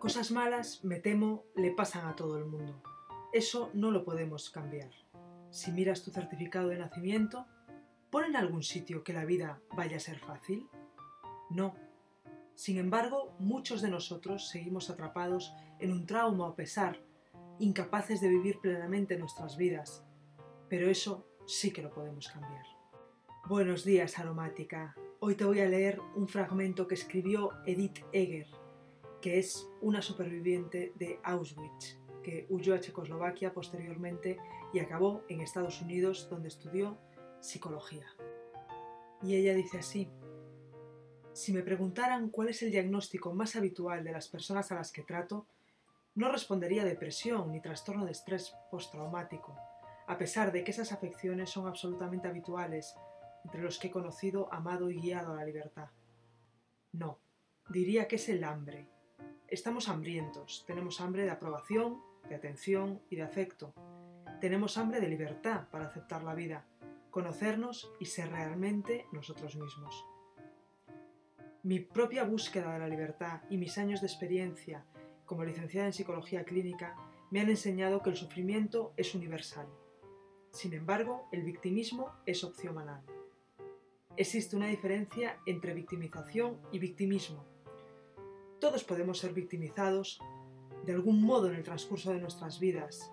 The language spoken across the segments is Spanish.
Cosas malas, me temo, le pasan a todo el mundo. Eso no lo podemos cambiar. Si miras tu certificado de nacimiento, ¿pone en algún sitio que la vida vaya a ser fácil? No. Sin embargo, muchos de nosotros seguimos atrapados en un trauma o pesar, incapaces de vivir plenamente nuestras vidas. Pero eso sí que lo podemos cambiar. Buenos días, aromática. Hoy te voy a leer un fragmento que escribió Edith Eger, que es una superviviente de Auschwitz que huyó a Checoslovaquia posteriormente y acabó en Estados Unidos donde estudió psicología. Y ella dice así, si me preguntaran cuál es el diagnóstico más habitual de las personas a las que trato, no respondería depresión ni trastorno de estrés postraumático, a pesar de que esas afecciones son absolutamente habituales entre los que he conocido, amado y guiado a la libertad. No, diría que es el hambre. Estamos hambrientos, tenemos hambre de aprobación, de atención y de afecto. Tenemos hambre de libertad para aceptar la vida, conocernos y ser realmente nosotros mismos. Mi propia búsqueda de la libertad y mis años de experiencia como licenciada en psicología clínica me han enseñado que el sufrimiento es universal. Sin embargo, el victimismo es opcional. Existe una diferencia entre victimización y victimismo. Todos podemos ser victimizados de algún modo en el transcurso de nuestras vidas.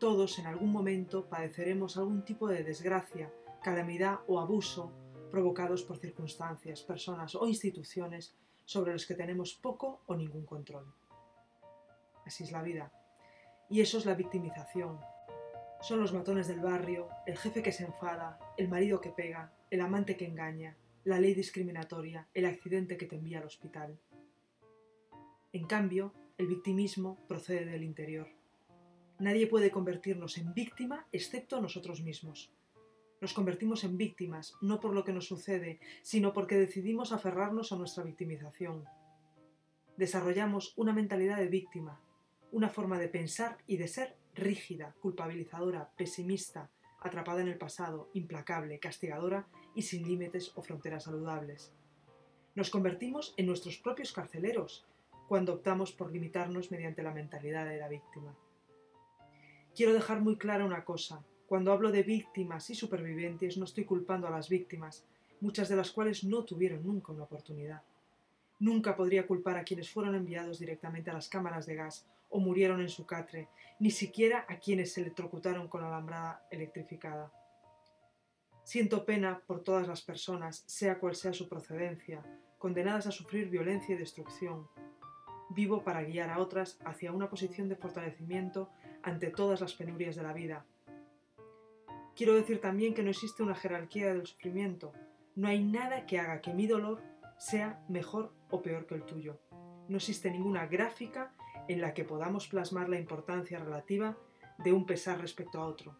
Todos en algún momento padeceremos algún tipo de desgracia, calamidad o abuso provocados por circunstancias, personas o instituciones sobre los que tenemos poco o ningún control. Así es la vida. Y eso es la victimización. Son los matones del barrio, el jefe que se enfada, el marido que pega, el amante que engaña, la ley discriminatoria, el accidente que te envía al hospital. En cambio, el victimismo procede del interior. Nadie puede convertirnos en víctima excepto nosotros mismos. Nos convertimos en víctimas no por lo que nos sucede, sino porque decidimos aferrarnos a nuestra victimización. Desarrollamos una mentalidad de víctima, una forma de pensar y de ser rígida, culpabilizadora, pesimista, atrapada en el pasado, implacable, castigadora y sin límites o fronteras saludables. Nos convertimos en nuestros propios carceleros, cuando optamos por limitarnos mediante la mentalidad de la víctima. Quiero dejar muy clara una cosa. Cuando hablo de víctimas y supervivientes no estoy culpando a las víctimas, muchas de las cuales no tuvieron nunca una oportunidad. Nunca podría culpar a quienes fueron enviados directamente a las cámaras de gas o murieron en su catre, ni siquiera a quienes se electrocutaron con alambrada electrificada. Siento pena por todas las personas, sea cual sea su procedencia, condenadas a sufrir violencia y destrucción, vivo para guiar a otras hacia una posición de fortalecimiento ante todas las penurias de la vida. Quiero decir también que no existe una jerarquía del sufrimiento. No hay nada que haga que mi dolor sea mejor o peor que el tuyo. No existe ninguna gráfica en la que podamos plasmar la importancia relativa de un pesar respecto a otro.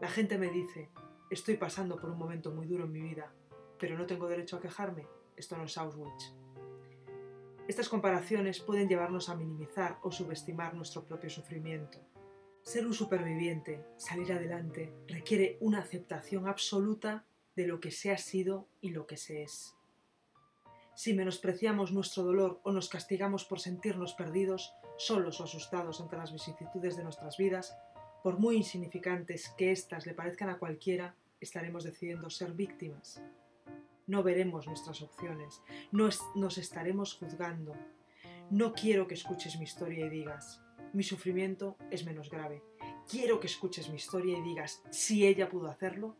La gente me dice, estoy pasando por un momento muy duro en mi vida, pero no tengo derecho a quejarme. Esto no es Auschwitz. Estas comparaciones pueden llevarnos a minimizar o subestimar nuestro propio sufrimiento. Ser un superviviente, salir adelante, requiere una aceptación absoluta de lo que se ha sido y lo que se es. Si menospreciamos nuestro dolor o nos castigamos por sentirnos perdidos, solos o asustados ante las vicisitudes de nuestras vidas, por muy insignificantes que éstas le parezcan a cualquiera, estaremos decidiendo ser víctimas no veremos nuestras opciones, no nos estaremos juzgando. No quiero que escuches mi historia y digas, mi sufrimiento es menos grave. Quiero que escuches mi historia y digas, si ella pudo hacerlo,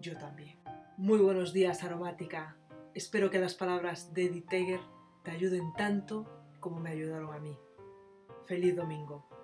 yo también. Muy buenos días, aromática. Espero que las palabras de Edith Teger te ayuden tanto como me ayudaron a mí. Feliz domingo.